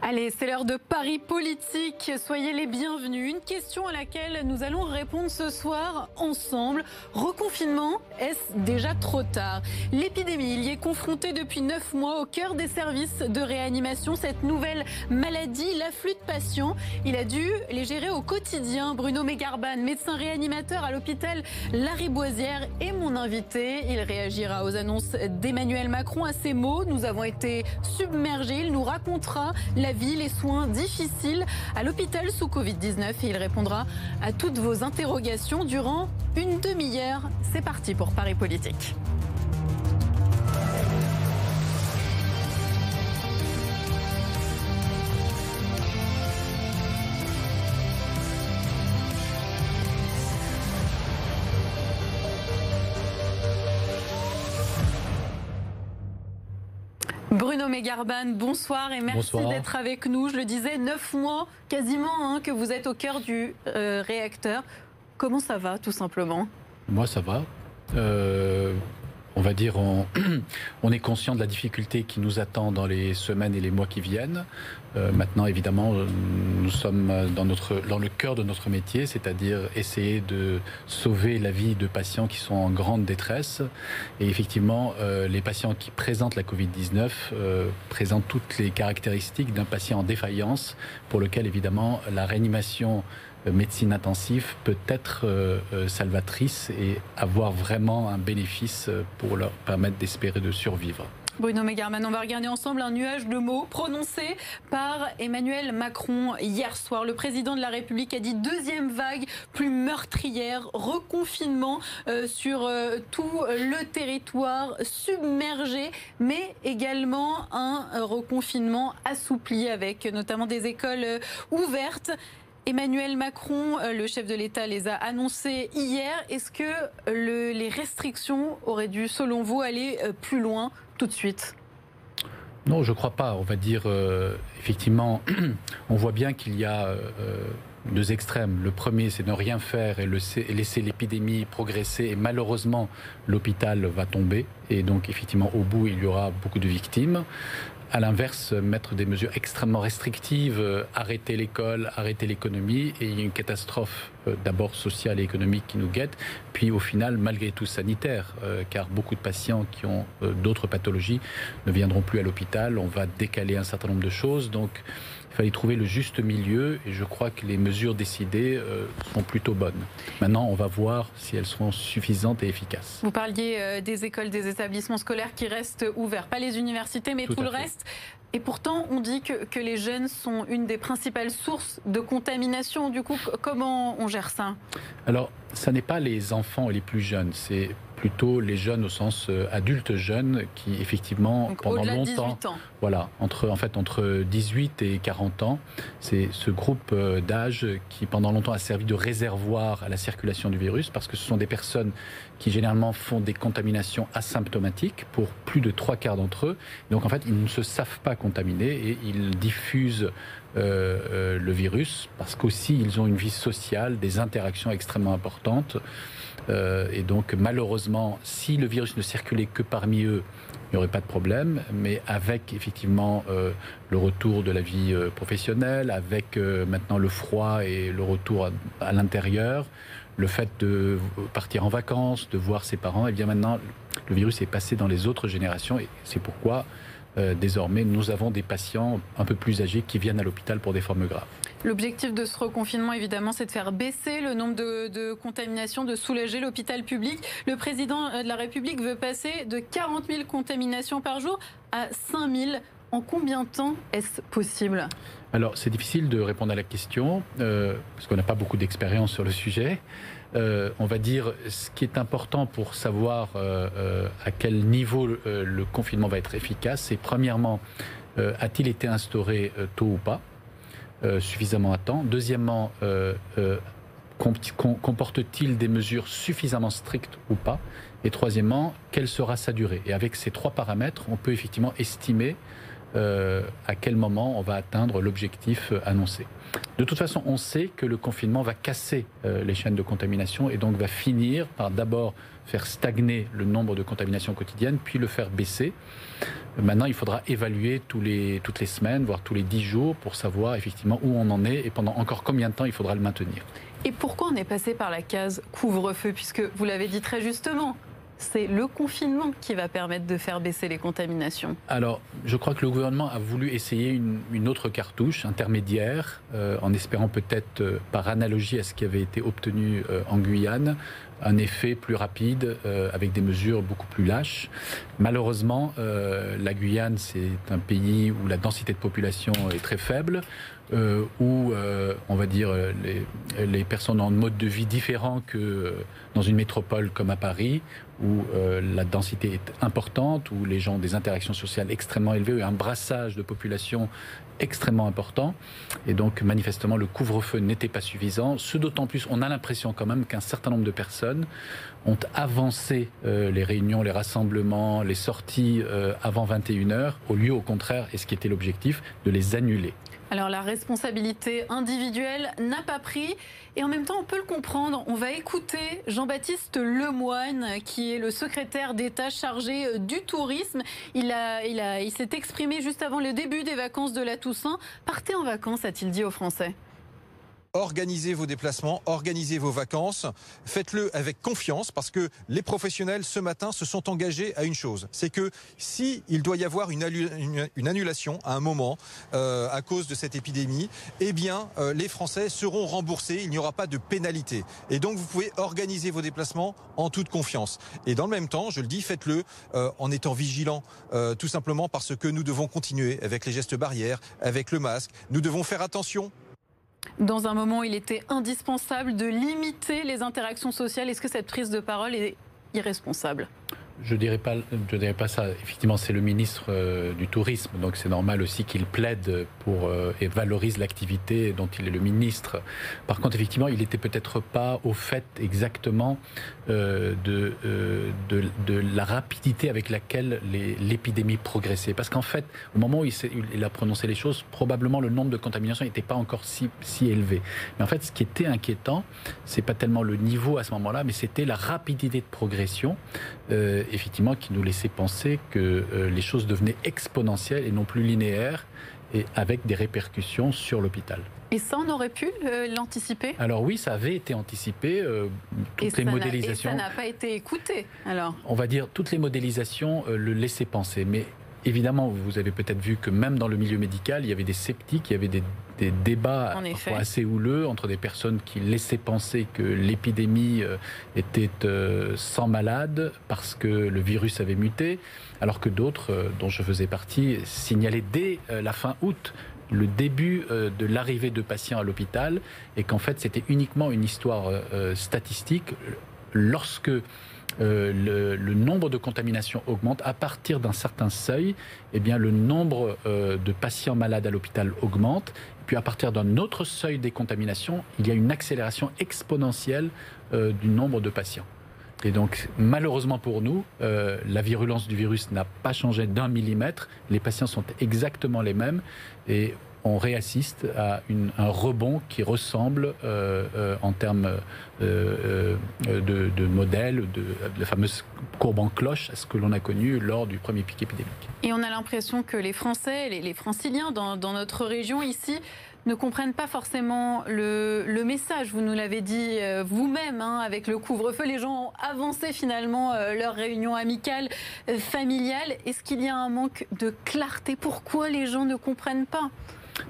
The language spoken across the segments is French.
Allez, c'est l'heure de Paris politique. Soyez les bienvenus. Une question à laquelle nous allons répondre ce soir ensemble. Reconfinement, est-ce déjà trop tard? L'épidémie, il y est confrontée depuis neuf mois au cœur des services de réanimation. Cette nouvelle maladie, l'afflux de patients, il a dû les gérer au quotidien. Bruno Mégarban, médecin réanimateur à l'hôpital Lariboisière, est mon invité. Il réagira aux annonces d'Emmanuel Macron à ces mots. Nous avons été submergés. Il nous racontera vie, les soins difficiles à l'hôpital sous Covid-19 et il répondra à toutes vos interrogations durant une demi-heure. C'est parti pour Paris Politique. Mégarban, bonsoir et merci d'être avec nous. Je le disais, neuf mois quasiment hein, que vous êtes au cœur du euh, réacteur. Comment ça va, tout simplement? Moi, ça va. Euh, on va dire, on, est conscient de la difficulté qui nous attend dans les semaines et les mois qui viennent. Euh, maintenant, évidemment, nous sommes dans, le cœur de notre métier, c'est-à-dire essayer de sauver la vie de patients qui sont en grande détresse. Et effectivement, euh, les patients qui présentent la Covid-19 euh, présentent toutes les caractéristiques d'un patient en défaillance, pour lequel, évidemment, la réanimation médecine intensive peut être salvatrice et avoir vraiment un bénéfice pour leur permettre d'espérer de survivre. Bruno Megarman, on va regarder ensemble un nuage de mots prononcés par Emmanuel Macron hier soir. Le président de la République a dit deuxième vague plus meurtrière, reconfinement euh, sur euh, tout le territoire submergé, mais également un reconfinement assoupli avec notamment des écoles euh, ouvertes. Emmanuel Macron, le chef de l'État, les a annoncés hier. Est-ce que les restrictions auraient dû, selon vous, aller plus loin tout de suite? Non, je ne crois pas. On va dire, euh, effectivement, on voit bien qu'il y a euh, deux extrêmes. Le premier, c'est ne rien faire et, laisser l'épidémie progresser. Malheureusement, l'hôpital va tomber. Et donc, effectivement, au bout, il y aura beaucoup de victimes à l'inverse, mettre des mesures extrêmement restrictives, euh, arrêter l'école, arrêter l'économie, et il y a une catastrophe euh, d'abord sociale et économique qui nous guette, puis au final, malgré tout, sanitaire, euh, car beaucoup de patients qui ont d'autres pathologies ne viendront plus à l'hôpital, on va décaler un certain nombre de choses, donc fallait trouver le juste milieu et je crois que les mesures décidées euh, sont plutôt bonnes. Maintenant, on va voir si elles seront suffisantes et efficaces. Vous parliez euh, des écoles, des établissements scolaires qui restent ouverts, pas les universités, mais tout, le reste. Et pourtant, on dit que, que, les jeunes sont une des principales sources de contamination. Du coup, comment on gère ça? Alors, ça n'est pas les enfants les plus jeunes, c'est plutôt les jeunes au sens euh, adultes jeunes qui effectivement pendant longtemps voilà entre en fait entre 18 et 40 ans c'est ce groupe euh, d'âge qui pendant longtemps a servi de réservoir à la circulation du virus parce que ce sont des personnes qui généralement font des contaminations asymptomatiques pour plus de trois quarts d'entre eux. Donc en fait ils ne se savent pas contaminés et ils diffusent euh, le virus parce qu'aussi ils ont une vie sociale des interactions extrêmement importantes euh, et donc, malheureusement, si le virus ne circulait que parmi eux, il n'y aurait pas de problème. Mais avec effectivement euh, le retour de la vie euh, professionnelle, avec maintenant le froid et le retour à, l'intérieur, le fait de partir en vacances, de voir ses parents, et eh bien maintenant, le virus est passé dans les autres générations. Et c'est pourquoi désormais, nous avons des patients un peu plus âgés qui viennent à l'hôpital pour des formes graves. L'objectif de ce reconfinement, évidemment, c'est de faire baisser le nombre de, contaminations, de soulager l'hôpital public. Le président euh, de la République veut passer de 40 000 contaminations par jour à 5 000. En combien de temps est-ce possible? Alors, c'est difficile de répondre à la question, euh, parce qu'on n'a pas beaucoup d'expérience sur le sujet. Euh, on va dire, ce qui est important pour savoir à quel niveau le confinement va être efficace, c'est premièrement, a-t-il été instauré tôt ou pas euh, suffisamment à temps. Deuxièmement, euh, euh, comporte-t-il des mesures suffisamment strictes ou pas. Et troisièmement, quelle sera sa durée. Et avec ces trois paramètres, on peut effectivement estimer à quel moment on va atteindre l'objectif annoncé. De toute façon, on sait que le confinement va casser les chaînes de contamination et donc va finir par d'abord faire stagner le nombre de contaminations quotidiennes, puis le faire baisser. Maintenant, il faudra évaluer toutes les semaines, voire tous les dix jours, pour savoir effectivement où on en est et pendant encore combien de temps il faudra le maintenir. Et pourquoi on est passé par la case couvre-feu? Puisque vous l'avez dit très justement, c'est le confinement qui va permettre de faire baisser les contaminations. Alors, je crois que le gouvernement a voulu essayer une, autre cartouche intermédiaire, euh, en espérant peut-être, euh, par analogie à ce qui avait été obtenu euh, en Guyane, un effet plus rapide avec des mesures beaucoup plus lâches. Malheureusement, la Guyane, c'est un pays où la densité de population est très faible. Euh, où, euh, on va dire, les, les, personnes ont un mode de vie différent que euh, dans une métropole comme à Paris, où la densité est importante, où les gens ont des interactions sociales extrêmement élevées, un brassage de population extrêmement important. Et donc, manifestement, le couvre-feu n'était pas suffisant. Ce d'autant plus, on a l'impression quand même qu'un certain nombre de personnes ont avancé les réunions, les rassemblements, les sorties avant 21h, au lieu, au contraire, et ce qui était l'objectif, de les annuler. Alors la responsabilité individuelle n'a pas pris et en même temps on peut le comprendre. On va écouter Jean-Baptiste Lemoine qui est le secrétaire d'État chargé euh, du tourisme. Il, a, il, a, il s'est exprimé juste avant le début des vacances de la Toussaint. Partez en vacances, a-t-il dit aux Français? Organisez vos déplacements, organisez vos vacances, faites-le avec confiance parce que les professionnels ce matin se sont engagés à une chose, c'est que si il doit y avoir une, annulation à un moment euh, à cause de cette épidémie, eh bien euh, les Français seront remboursés, il n'y aura pas de pénalité. Et donc vous pouvez organiser vos déplacements en toute confiance. Et dans le même temps, je le dis, faites-le euh, en étant vigilant, tout simplement parce que nous devons continuer avec les gestes barrières, avec le masque. Nous devons faire attention dans un moment il était indispensable de limiter les interactions sociales. Est-ce que cette prise de parole est irresponsable? Je dirais pas, je dirais pas ça. Effectivement, c'est le ministre euh, du Tourisme, donc c'est normal aussi qu'il plaide pour euh, et valorise l'activité dont il est le ministre. Par contre, effectivement, il n'était peut-être pas au fait exactement euh, de, de, de, la rapidité avec laquelle l'épidémie progressait. Parce qu'en fait, au moment où il, il, a prononcé les choses, probablement le nombre de contaminations n'était pas encore si, si élevé. Mais en fait, ce qui était inquiétant, c'est pas tellement le niveau à ce moment-là, mais c'était la rapidité de progression effectivement, qui nous laissait penser que euh, les choses devenaient exponentielles et non plus linéaires, et avec des répercussions sur l'hôpital. Et ça, on aurait pu euh, l'anticiper? Alors oui, ça avait été anticipé. Euh, toutes les modélisations. Et ça n'a pas été écouté. Alors? On va dire toutes les modélisations le laissaient penser, mais évidemment, vous avez peut-être vu que même dans le milieu médical, il y avait des sceptiques, il y avait des, débats assez houleux entre des personnes qui laissaient penser que l'épidémie euh, était euh, sans malade parce que le virus avait muté, alors que d'autres, euh, dont je faisais partie, signalaient dès la fin août le début de l'arrivée de patients à l'hôpital et qu'en fait c'était uniquement une histoire statistique. Lorsque euh, le, nombre de contaminations augmente. À partir d'un certain seuil, eh bien, le nombre euh, de patients malades à l'hôpital augmente. Puis à partir d'un autre seuil des contaminations, il y a une accélération exponentielle euh, du nombre de patients. Et donc, malheureusement pour nous, la virulence du virus n'a pas changé d'un millimètre. Les patients sont exactement les mêmes. Et on réassiste à un rebond qui ressemble euh, euh, en termes euh, de, modèle, de, la fameuse courbe en cloche, à ce que l'on a connu lors du premier pic épidémique. Et on a l'impression que les Français, les, franciliens dans, notre région ici, ne comprennent pas forcément le, message. Vous nous l'avez dit vous-même, hein, avec le couvre-feu, les gens ont avancé finalement leur réunion amicale, familiale. Est-ce qu'il y a un manque de clarté? Pourquoi les gens ne comprennent pas?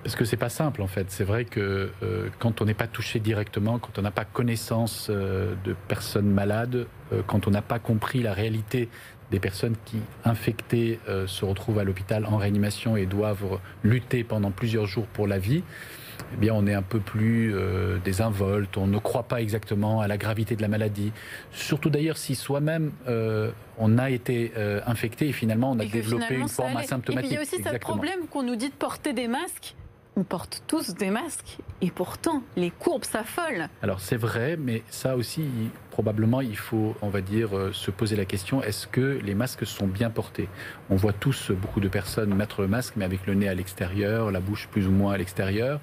Parce que c'est pas simple en fait. C'est vrai que euh, quand on n'est pas touché directement, quand on n'a pas connaissance euh, de personnes malades, euh, quand on n'a pas compris la réalité des personnes qui, infectées, se retrouvent à l'hôpital en réanimation et doivent lutter pendant plusieurs jours pour la vie, eh bien, on est un peu plus désinvolte, on ne croit pas exactement à la gravité de la maladie. Surtout d'ailleurs si soi-même on a été infecté et finalement on a développé une forme asymptomatique. Et puis il y a aussi ce problème qu'on nous dit de porter des masques on porte tous des masques et pourtant les courbes s'affolent. Alors c'est vrai, mais ça aussi probablement il faut, on va dire, euh, se poser la question est-ce que les masques sont bien portés? On voit tous beaucoup de personnes mettre le masque, mais avec le nez à l'extérieur, la bouche plus ou moins à l'extérieur.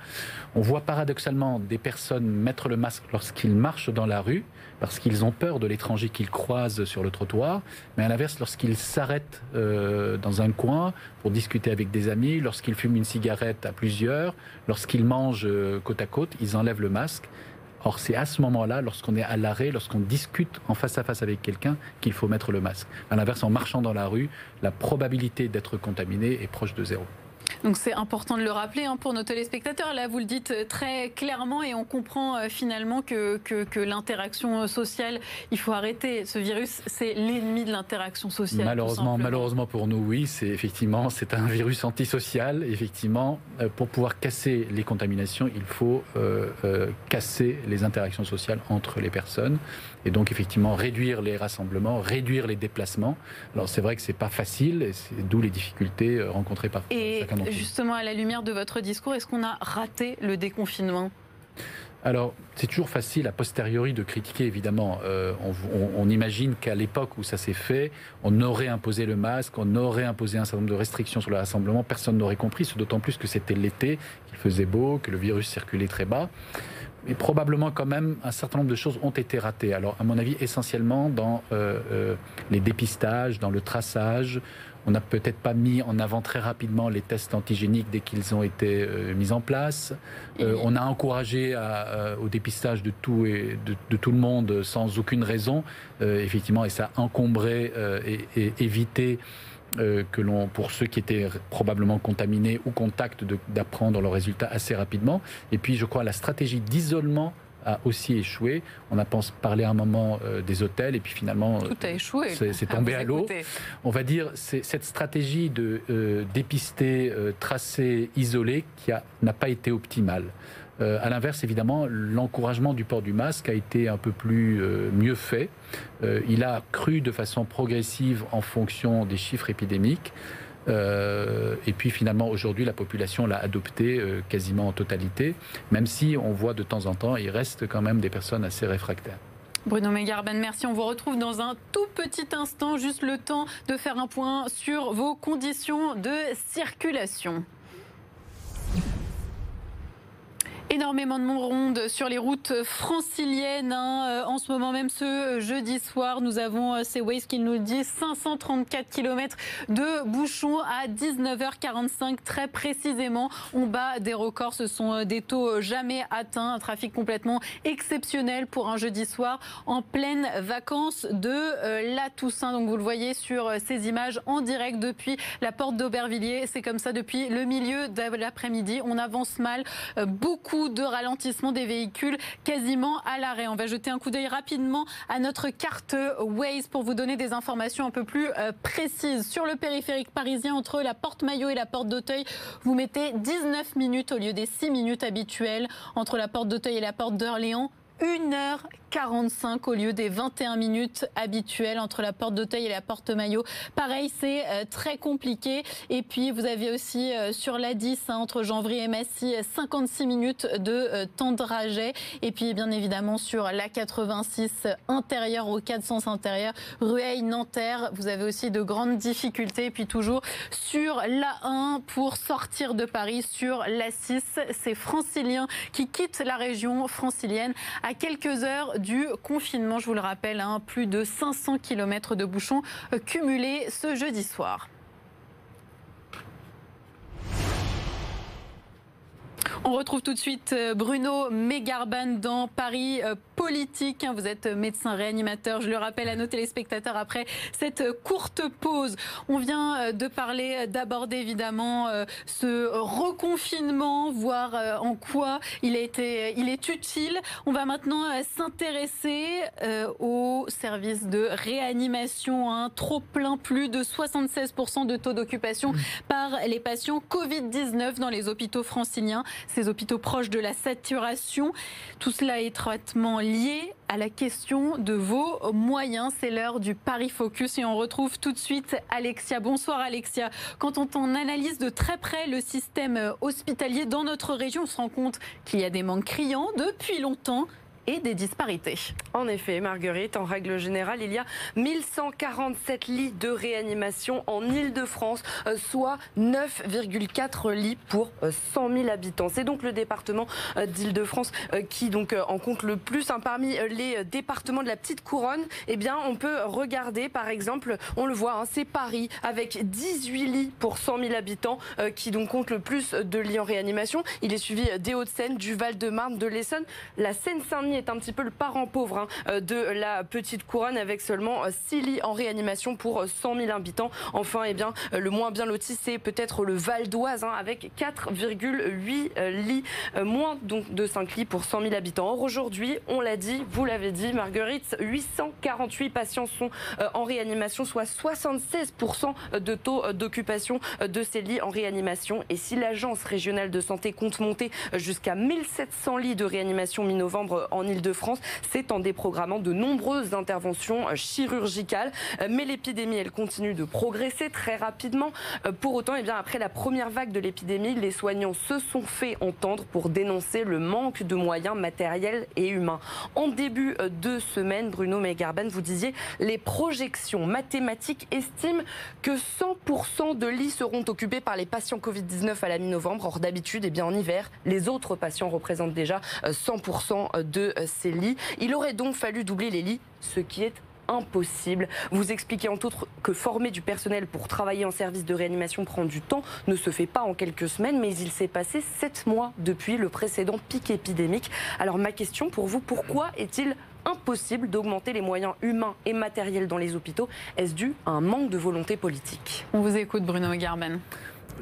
On voit paradoxalement des personnes mettre le masque lorsqu'ils marchent dans la rue, parce qu'ils ont peur de l'étranger qu'ils croisent sur le trottoir, mais à l'inverse, lorsqu'ils s'arrêtent euh, dans un coin pour discuter avec des amis, lorsqu'ils fument une cigarette à plusieurs, lorsqu'ils mangent euh, côte à côte, ils enlèvent le masque. Or, c'est à ce moment-là, lorsqu'on est à l'arrêt, lorsqu'on discute en face à face avec quelqu'un, qu'il faut mettre le masque. À l'inverse, en marchant dans la rue, la probabilité d'être contaminé est proche de zéro. Donc c'est important de le rappeler hein, pour nos téléspectateurs. Là, vous le dites euh, très clairement et on comprend euh, finalement que, que, l'interaction euh, sociale, il faut arrêter. Ce virus, c'est l'ennemi de l'interaction sociale. Malheureusement, malheureusement pour nous, oui, c'est effectivement c'est un virus antisocial. Effectivement, pour pouvoir casser les contaminations, il faut casser les interactions sociales entre les personnes et donc effectivement réduire les rassemblements, réduire les déplacements. Alors c'est vrai que c'est pas facile, d'où les difficultés rencontrées par chacun d'entre justement, à la lumière de votre discours, est-ce qu'on a raté le déconfinement? Alors, c'est toujours facile a posteriori de critiquer, évidemment. Euh, on, imagine qu'à l'époque où ça s'est fait, on aurait imposé le masque, on aurait imposé un certain nombre de restrictions sur le rassemblement, personne n'aurait compris, d'autant plus que c'était l'été, qu'il faisait beau, que le virus circulait très bas. Mais probablement quand même, un certain nombre de choses ont été ratées. Alors, à mon avis, essentiellement dans euh, euh, les dépistages, dans le traçage, on n'a peut-être pas mis en avant très rapidement les tests antigéniques dès qu'ils ont été euh, mis en place. Euh, on a encouragé euh, au dépistage de tout et de, tout le monde sans aucune raison, effectivement, et ça a encombré et, évité que l'on, pour ceux qui étaient probablement contaminés ou contact, d'apprendre leurs résultats assez rapidement. Et puis, je crois, la stratégie d'isolement a aussi échoué. On a pensé parler à un moment euh, des hôtels et puis finalement tout a échoué. C'est tombé à, l'eau. On va dire c'est cette stratégie de euh, dépister, euh, tracer, isoler qui n'a pas été optimale. à l'inverse, évidemment, l'encouragement du port du masque a été un peu plus mieux fait. il a cru de façon progressive en fonction des chiffres épidémiques. Euh, et puis finalement, aujourd'hui, la population l'a adopté euh, quasiment en totalité, même si on voit de temps en temps, il reste quand même des personnes assez réfractaires. Bruno Megarben, merci. On vous retrouve dans un tout petit instant, juste le temps de faire un point sur vos conditions de circulation. Énormément de monde ronde sur les routes franciliennes. Hein. Euh, en ce moment même, ce jeudi soir, nous avons euh, ces Waze qui nous disent 534 km de bouchons à 19h45 très précisément. On bat des records. Ce sont euh, des taux jamais atteints. Un trafic complètement exceptionnel pour un jeudi soir en pleine vacances de la Toussaint. Donc vous le voyez sur ces images en direct depuis la porte d'Aubervilliers. C'est comme ça depuis le milieu de l'après-midi. On avance mal. Beaucoup de ralentissement des véhicules quasiment à l'arrêt. On va jeter un coup d'œil rapidement à notre carte Waze pour vous donner des informations un peu plus euh, précises. Sur le périphérique parisien, entre la porte Maillot et la porte d'Auteuil, vous mettez 19 minutes au lieu des 6 minutes habituelles. Entre la porte d'Auteuil et la porte d'Orléans, 1h45 au lieu des 21 minutes habituelles entre la porte d'Auteuil et la porte Maillot. Pareil, c'est euh, très compliqué. Et puis, vous avez aussi euh, sur la 10, hein, entre Janvry et Massy, 56 minutes de euh, temps de trajet. Et puis, bien évidemment, sur la 86 intérieure au 400 intérieur, Rueil-Nanterre, vous avez aussi de grandes difficultés. Et puis, toujours sur la 1 pour sortir de Paris, sur la 6, c'est francilien qui quitte la région francilienne à quelques heures du confinement. Je vous le rappelle, hein, plus de 500 km de bouchons euh, cumulés ce jeudi soir. On retrouve tout de suite euh, Bruno Mégarban dans Paris euh, Politique. Hein. Vous êtes médecin réanimateur, je le rappelle à nos téléspectateurs après cette courte pause. On vient euh, de parler, d'aborder évidemment ce reconfinement, voir en quoi il, a été, il est utile. On va maintenant s'intéresser au service de réanimation. Hein. Trop plein, plus de 76% de taux d'occupation mmh. par les patients Covid-19 dans les hôpitaux franciliens ces hôpitaux proches de la saturation. Tout cela est étroitement lié à la question de vos moyens. C'est l'heure du Paris Focus et on retrouve tout de suite Alexia. Bonsoir Alexia. Quand on analyse de très près le système hospitalier dans notre région, on se rend compte qu'il y a des manques criants depuis longtemps. Et des disparités. En effet, Marguerite, en règle générale, il y a 1147 lits de réanimation en Ile-de-France, euh, soit 9,4 lits pour 100 000 habitants. C'est donc le département d'Île-de-France qui donc en compte le plus. Hein, parmi les départements de la petite couronne, eh bien, on peut regarder, par exemple, on le voit, hein, c'est Paris avec 18 lits pour 100 000 habitants qui donc compte le plus de lits en réanimation. Il est suivi des Hauts-de-Seine, du Val-de-Marne, de l'Essonne. La Seine-Saint-Denis est un petit peu le parent pauvre hein, euh, de la petite couronne avec seulement 6 euh, lits en réanimation pour 100 euh, 000 habitants. Enfin, eh bien, le moins bien loti, c'est peut-être le Val d'Oise hein, avec 4,8 lits, moins donc de 5 lits pour 100 000 habitants. Or, aujourd'hui, on l'a dit, vous l'avez dit, Marguerite, 848 patients sont en réanimation, soit 76% de taux d'occupation de ces lits en réanimation. Et si l'Agence régionale de santé compte monter jusqu'à 1700 lits de réanimation mi-novembre en Ile-de-France, c'est en déprogrammant de nombreuses interventions chirurgicales. Mais l'épidémie, elle continue de progresser très rapidement. Pour autant, eh bien, après la première vague de l'épidémie, les soignants se sont fait entendre pour dénoncer le manque de moyens matériels et humains. En début de semaine, Bruno Megarben, vous disiez, les projections mathématiques estiment que 100% de lits seront occupés par les patients Covid-19 à la mi-novembre. Or, d'habitude, eh bien, en hiver, les autres patients représentent déjà 100% euh, de euh, ces lits. Il aurait donc fallu doubler les lits, ce qui est impossible. Vous expliquez en outre que former du personnel pour travailler en service de réanimation prend du temps, ne se fait pas en quelques semaines, mais il s'est passé sept mois depuis le précédent pic épidémique. Alors ma question pour vous, pourquoi est-il impossible d'augmenter les moyens humains et matériels dans les hôpitaux? Est-ce dû à un manque de volonté politique? On vous écoute Bruno Garben.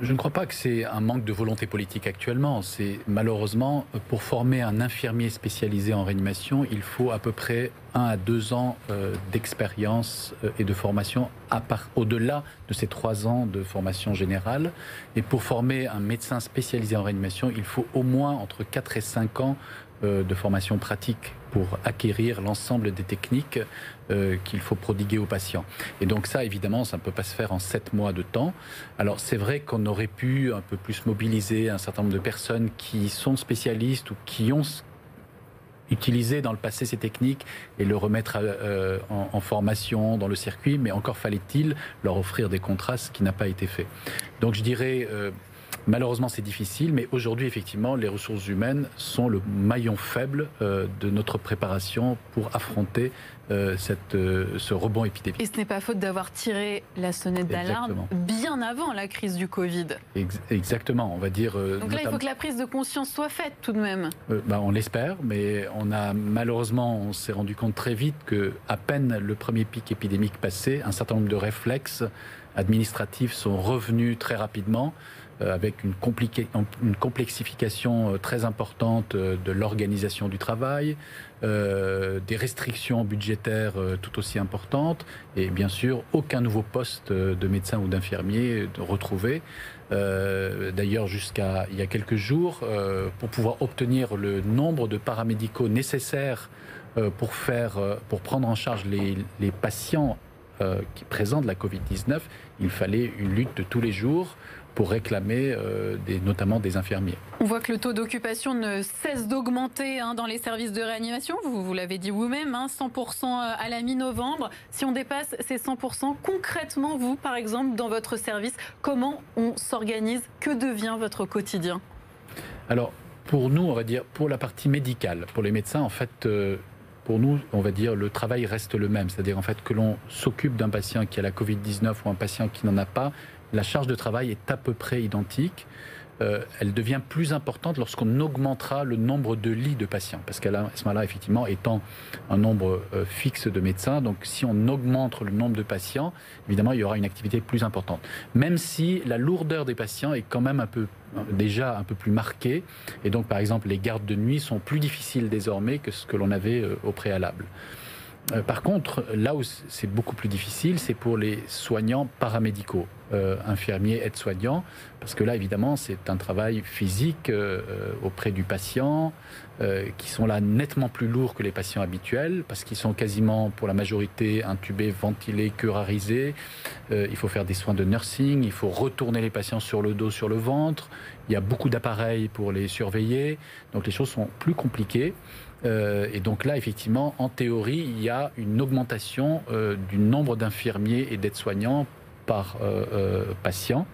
Je ne crois pas que c'est un manque de volonté politique actuellement. C'est malheureusement, pour former un infirmier spécialisé en réanimation, il faut à peu près un à deux ans euh, d'expérience euh, et de formation au-delà de ces trois ans de formation générale. Et pour former un médecin spécialisé en réanimation, il faut au moins entre 4 et 5 ans euh, de formation pratique pour acquérir l'ensemble des techniques euh, qu'il faut prodiguer aux patients. Et donc ça, évidemment, ça ne peut pas se faire en sept mois de temps. Alors c'est vrai qu'on aurait pu un peu plus mobiliser un certain nombre de personnes qui sont spécialistes ou qui ont utilisé dans le passé ces techniques et le remettre euh, en, formation dans le circuit, mais encore fallait-il leur offrir des contrats, ce qui n'a pas été fait. Donc je dirais... Malheureusement, c'est difficile, mais aujourd'hui, effectivement, les ressources humaines sont le maillon faible euh, de notre préparation pour affronter euh, cette, euh, ce rebond épidémique. Et ce n'est pas faute d'avoir tiré la sonnette d'alarme bien avant la crise du Covid. exactement, on va dire. Donc là, il faut que la prise de conscience soit faite tout de même. Bah, on l'espère, mais on a malheureusement, on s'est rendu compte très vite que à peine le premier pic épidémique passé, un certain nombre de réflexes administratifs sont revenus très rapidement. Euh, avec une, une, complexification euh, très importante euh, de l'organisation du travail, des restrictions budgétaires tout aussi importantes, et bien sûr aucun nouveau poste de médecin ou d'infirmier retrouvé. D'ailleurs, jusqu'à il y a quelques jours, pour pouvoir obtenir le nombre de paramédicaux nécessaires pour, faire, pour prendre en charge les, les patients qui présentent la Covid-19, il fallait une lutte de tous les jours pour réclamer euh, des, notamment des infirmiers. On voit que le taux d'occupation ne cesse d'augmenter hein, dans les services de réanimation. Vous, vous l'avez dit vous-même, 100% hein, à la mi-novembre. Si on dépasse ces 100%, concrètement, vous, par exemple, dans votre service, comment on s'organise? Que devient votre quotidien? Alors, pour nous, on va dire, pour la partie médicale, pour les médecins, en fait, euh, pour nous, on va dire, le travail reste le même. C'est-à-dire, en fait, que l'on s'occupe d'un patient qui a la Covid-19 ou un patient qui n'en a pas, la charge de travail est à peu près identique. Euh, elle devient plus importante lorsqu'on augmentera le nombre de lits de patients. Parce qu'à ce moment-là, effectivement, étant un nombre euh, fixe de médecins, donc si on augmente le nombre de patients, évidemment, il y aura une activité plus importante. Même si la lourdeur des patients est quand même un peu déjà un peu plus marquée. Et donc, par exemple, les gardes de nuit sont plus difficiles désormais que ce que l'on avait euh, au préalable. Euh, par contre, là où c'est beaucoup plus difficile, c'est pour les soignants paramédicaux, euh, infirmiers, aides-soignants, parce que là, évidemment, c'est un travail physique euh, auprès du patient, qui sont là nettement plus lourds que les patients habituels, parce qu'ils sont quasiment, pour la majorité, intubés, ventilés, curarisés. il faut faire des soins de nursing, il faut retourner les patients sur le dos, sur le ventre. Il y a beaucoup d'appareils pour les surveiller, donc les choses sont plus compliquées. Et donc là, effectivement, en théorie, il y a une augmentation du nombre d'infirmiers et d'aides-soignants par patient.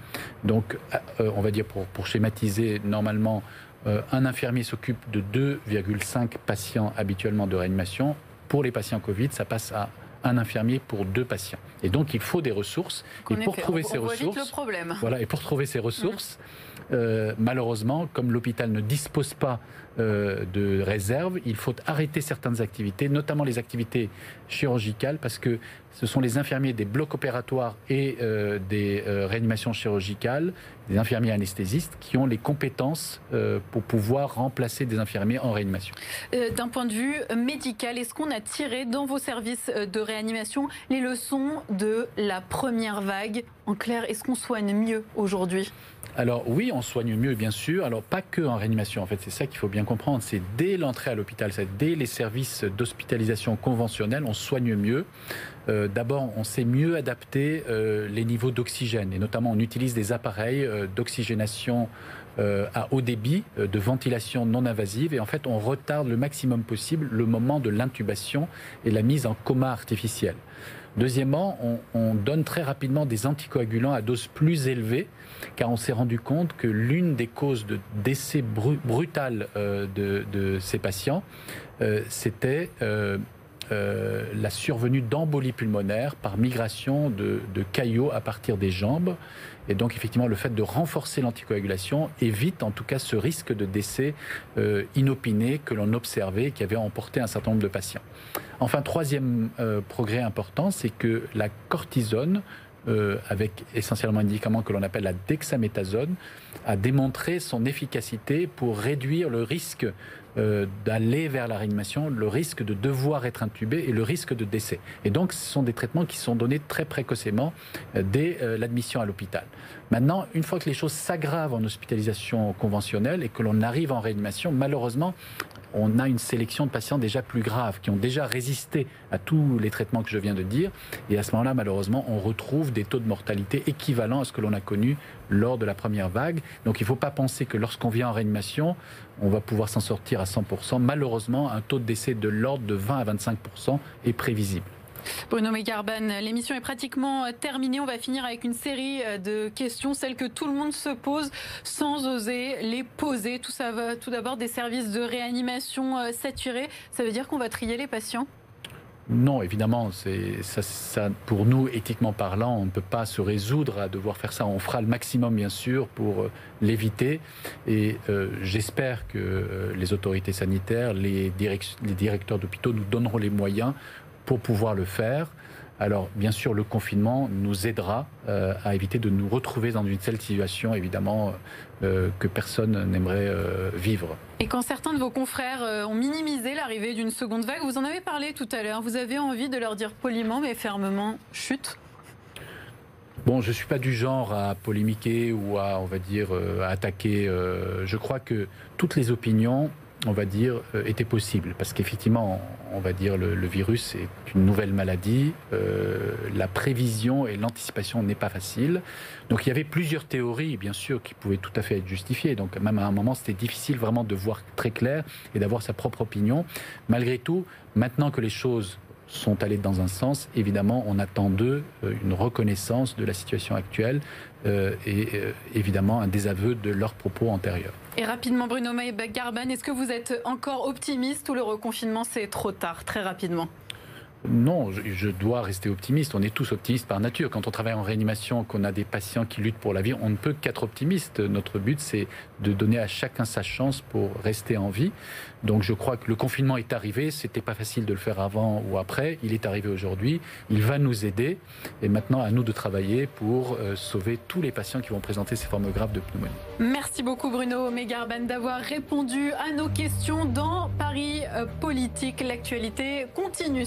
Donc, on va dire, pour, pour schématiser, normalement, un infirmier s'occupe de 2,5 patients habituellement de réanimation. Pour les patients Covid, ça passe à un infirmier pour deux patients. Et donc, il faut des ressources. et pour trouver ces ressources, le problème. Voilà, et pour trouver ces ressources, euh, malheureusement, comme l'hôpital ne dispose pas euh, de réserve, il faut arrêter certaines activités, notamment les activités chirurgicales, parce que ce sont les infirmiers des blocs opératoires et euh, des réanimations chirurgicales, des infirmiers anesthésistes, qui ont les compétences pour pouvoir remplacer des infirmiers en réanimation. D'un point de vue médical, est-ce qu'on a tiré dans vos services de réanimation les leçons de la première vague? En clair, est-ce qu'on soigne mieux aujourd'hui? Alors oui, on soigne mieux, bien sûr. Alors pas que en réanimation, en fait, c'est ça qu'il faut bien comprendre. C'est dès l'entrée à l'hôpital, c'est dès les services d'hospitalisation conventionnels, on soigne mieux. Euh, d'abord, on sait mieux adapter euh, les niveaux d'oxygène, et notamment on utilise des appareils euh, d'oxygénation à haut débit, de ventilation non invasive, et en fait, on retarde le maximum possible le moment de l'intubation et la mise en coma artificiel. Deuxièmement, on, donne très rapidement des anticoagulants à dose plus élevée, car on s'est rendu compte que l'une des causes de décès brutal euh, de, ces patients, c'était la survenue d'embolie pulmonaire par migration de, de, caillots à partir des jambes. Et donc, effectivement, le fait de renforcer l'anticoagulation évite en tout cas ce risque de décès inopiné que l'on observait, qui avait emporté un certain nombre de patients. Enfin, troisième euh, progrès important, c'est que la cortisone, euh, avec essentiellement un médicament que l'on appelle la dexaméthasone, a démontré son efficacité pour réduire le risque euh, d'aller vers la réanimation, le risque de devoir être intubé et le risque de décès. Et donc, ce sont des traitements qui sont donnés très précocement dès l'admission à l'hôpital. Maintenant, une fois que les choses s'aggravent en hospitalisation conventionnelle et que l'on arrive en réanimation, malheureusement, on a une sélection de patients déjà plus graves, qui ont déjà résisté à tous les traitements que je viens de dire. Et à ce moment-là, malheureusement, on retrouve des taux de mortalité équivalents à ce que l'on a connu lors de la première vague. Donc il ne faut pas penser que lorsqu'on vient en réanimation, on va pouvoir s'en sortir à 100%. Malheureusement, un taux de décès de l'ordre de 20 à 25% est prévisible. Bruno Megarban, l'émission est pratiquement euh, terminée. On va finir avec une série euh, de questions, celles que tout le monde se pose sans oser les poser. Tout, d'abord, des services de réanimation euh, saturés. Ça veut dire qu'on va trier les patients? Non, évidemment, pour nous, éthiquement parlant, on ne peut pas se résoudre à devoir faire ça. On fera le maximum, bien sûr, pour l'éviter. Et j'espère que les autorités sanitaires, les directeurs d'hôpitaux nous donneront les moyens pour pouvoir le faire. Alors, bien sûr, le confinement nous aidera euh, à éviter de nous retrouver dans une telle situation, évidemment, euh, que personne n'aimerait euh, vivre. Et quand certains de vos confrères ont minimisé l'arrivée d'une seconde vague, vous en avez parlé tout à l'heure, vous avez envie de leur dire poliment mais fermement chute Bon, je ne suis pas du genre à polémiquer ou à, on va dire, à attaquer. je crois que toutes les opinions on va dire, euh, était possible. Parce qu'effectivement, on va dire, le, virus est une nouvelle maladie. Euh, la prévision et l'anticipation n'est pas facile. Donc il y avait plusieurs théories, bien sûr, qui pouvaient tout à fait être justifiées. Donc même à un moment, c'était difficile vraiment de voir très clair et d'avoir sa propre opinion. Malgré tout, maintenant que les choses sont allés dans un sens. Évidemment, on attend d'eux euh, une reconnaissance de la situation actuelle euh, et euh, évidemment un désaveu de leurs propos antérieurs. Et rapidement, Bruno Garban, est-ce que vous êtes encore optimiste ou le reconfinement c'est trop tard, très rapidement? Non, je, dois rester optimiste. On est tous optimistes par nature. Quand on travaille en réanimation, qu'on a des patients qui luttent pour la vie, on ne peut qu'être optimiste. Notre but, c'est de donner à chacun sa chance pour rester en vie. Donc je crois que le confinement est arrivé. C'était pas facile de le faire avant ou après. Il est arrivé aujourd'hui. Il va nous aider. Et maintenant, à nous de travailler pour euh, sauver tous les patients qui vont présenter ces formes graves de pneumonie. Merci beaucoup, Bruno Megarban, d'avoir répondu à nos questions dans Paris euh, Politique. L'actualité continue